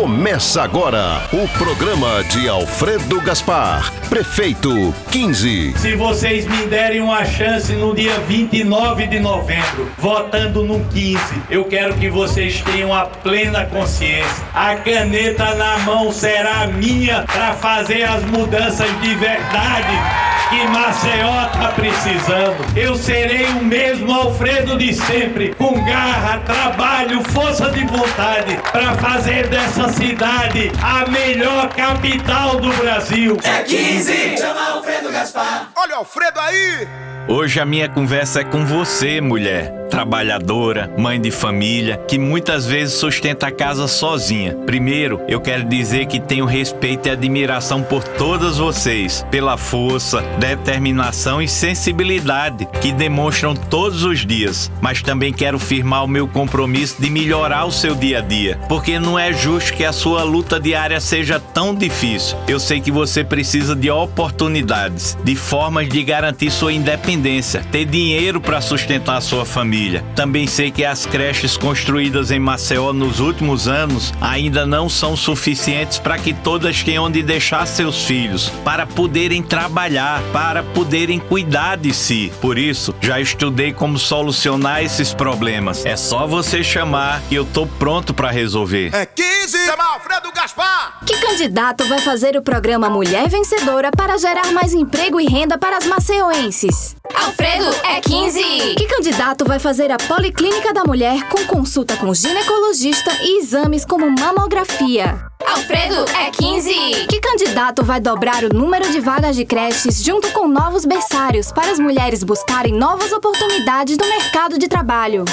Começa agora o programa de Alfredo Gaspar, prefeito 15. Se vocês me derem uma chance no dia 29 de novembro, votando no 15, eu quero que vocês tenham a plena consciência. A caneta na mão será minha para fazer as mudanças de verdade que Maceió tá precisando. Eu serei o mesmo Alfredo de sempre, com garra, trabalho, força de vontade, para fazer dessa cidade a melhor capital do Brasil. É 15! Chama Alfredo Gaspar. Olha o Alfredo aí! Hoje a minha conversa é com você, mulher, trabalhadora, mãe de família, que muitas vezes sustenta a casa sozinha. Primeiro, eu quero dizer que tenho respeito e admiração por todas vocês, pela força, determinação e sensibilidade que demonstram todos os dias. Mas também quero firmar o meu compromisso de melhorar o seu dia a dia, porque não é justo que a sua luta diária seja tão difícil. Eu sei que você precisa de oportunidades, de formas de garantir sua independência, ter dinheiro para sustentar sua família. Também sei que as creches construídas em Maceió nos últimos anos ainda não são suficientes para que todas tenham onde deixar seus filhos, para poderem trabalhar, para poderem cuidar de si. Por isso, já estudei como solucionar esses problemas. É só você chamar que eu tô pronto para resolver. É 15! Chama Alfredo Gaspar! Que candidato vai fazer o programa Mulher Vencedora para gerar mais emprego e renda para as maceienses? Alfredo é 15! Que candidato vai fazer a Policlínica da Mulher com consulta com ginecologista e exames como mamografia? Alfredo é 15! Que candidato vai dobrar o número de vagas de creches junto com novos berçários para as mulheres buscarem novas oportunidades no mercado de trabalho?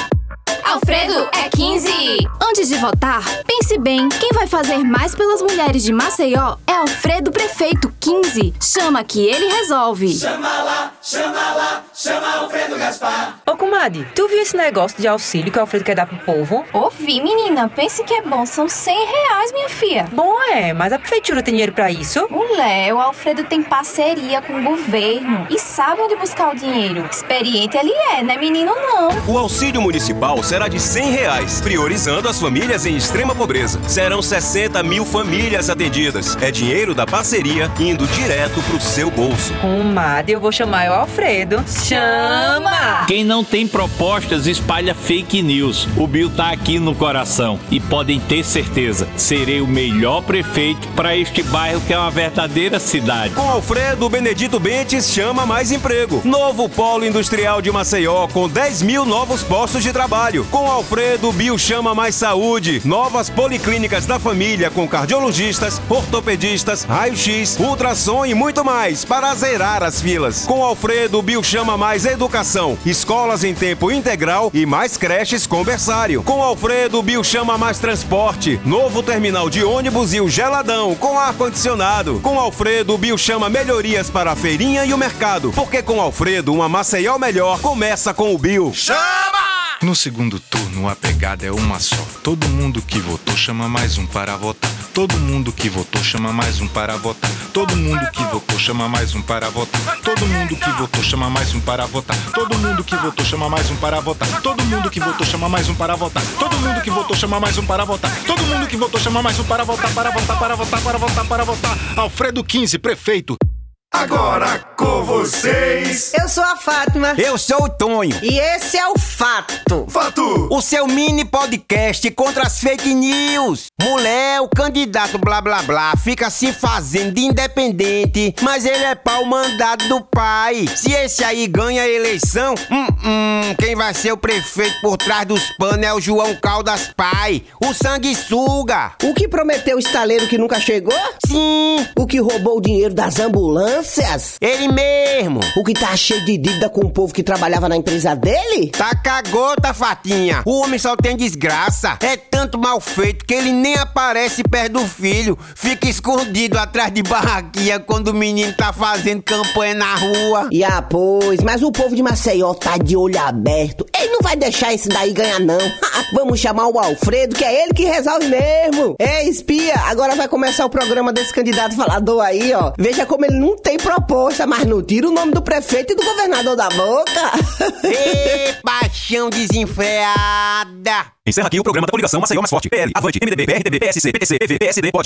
Alfredo é 15! Antes de votar, pense bem: quem vai fazer mais pelas mulheres de Maceió é Alfredo Prefeito 15. Chama que ele resolve. Chama lá, chama lá, chama Alfredo Gaspar. Ô, comadre, tu viu esse negócio de auxílio que o Alfredo quer dar pro povo? Ouvi, menina. Pense que é bom. São 100 reais, minha filha. Bom é, mas a prefeitura tem dinheiro pra isso? Mulher, o Alfredo tem parceria com o governo e sabe onde buscar o dinheiro. Experiente ele é, não é menino não. O auxílio municipal será de 100 reais, priorizando as famílias em extrema pobreza. Serão 60 mil famílias atendidas. É dinheiro da parceria indo direto pro seu bolso. Comadre, eu vou chamar o Alfredo. Chama! Quem não tem propostas espalha fake news. O Bill tá aqui no coração e podem ter certeza, serei o melhor prefeito para este bairro que é uma verdadeira cidade. Com Alfredo Benedito Bentes chama mais emprego. Novo polo industrial de Maceió com 10 mil novos postos de trabalho. Com Alfredo Bio chama mais saúde. Novas policlínicas da família com cardiologistas, ortopedistas, raio-x, ultrassom e muito mais para zerar as filas. Com Alfredo Bio chama mais educação, escolas em tempo integral e mais creches com berçário. Com Alfredo Bio chama mais transporte, novo terminal de ônibus e o geladão com ar condicionado. Com Alfredo Bio chama melhorias para a feirinha e o mercado, porque com Alfredo uma Maceió melhor começa com o Bio. Chama! No segundo turno, a pegada é uma só. Todo mundo que votou chama mais um para votar. Todo mundo que votou chama mais um para votar. Todo mundo que votou chama mais um para votar. Todo mundo que votou chama mais um para votar. Todo mundo que votou chama mais um para votar. Todo mundo que votou chama mais um para votar. Todo mundo que votou chama mais um para votar. Todo mundo que votou chama mais um para votar, para votar, para votar, para votar, para votar. Alfredo 15, prefeito. Agora com vocês, Eu sou a Fátima. Eu sou o Tonho. E esse é o Fato. Fato, O seu mini podcast contra as fake news. Mulher, o candidato blá blá blá fica se fazendo de independente, mas ele é pau mandado do pai. Se esse aí ganha a eleição, hum, hum, quem vai ser o prefeito por trás dos panos é o João Caldas Pai, o sanguessuga. O que prometeu o estaleiro que nunca chegou? Sim, O que roubou o dinheiro das ambulâncias? Ele mesmo. O que tá cheio de dívida com o povo que trabalhava na empresa dele? Tá cagota, Fatinha. O homem só tem desgraça. É tanto mal feito que ele nem aparece perto do filho. Fica escondido atrás de barraquinha quando o menino tá fazendo campanha na rua. E ah, pois, mas o povo de Maceió tá de olho aberto. Ele não vai deixar esse daí ganhar, não. Vamos chamar o Alfredo, que é ele que resolve mesmo. Ei, espia, agora vai começar o programa desse candidato falador aí, ó. Veja como ele não tem bem proposta, mas não tira o nome do prefeito e do governador da boca. Ê, paixão desenfreada. Encerra aqui o programa da coligação Maceió Mais Forte. PL, Avante, MDB, PRTB, PSC, PTC, PV, PSD, pode.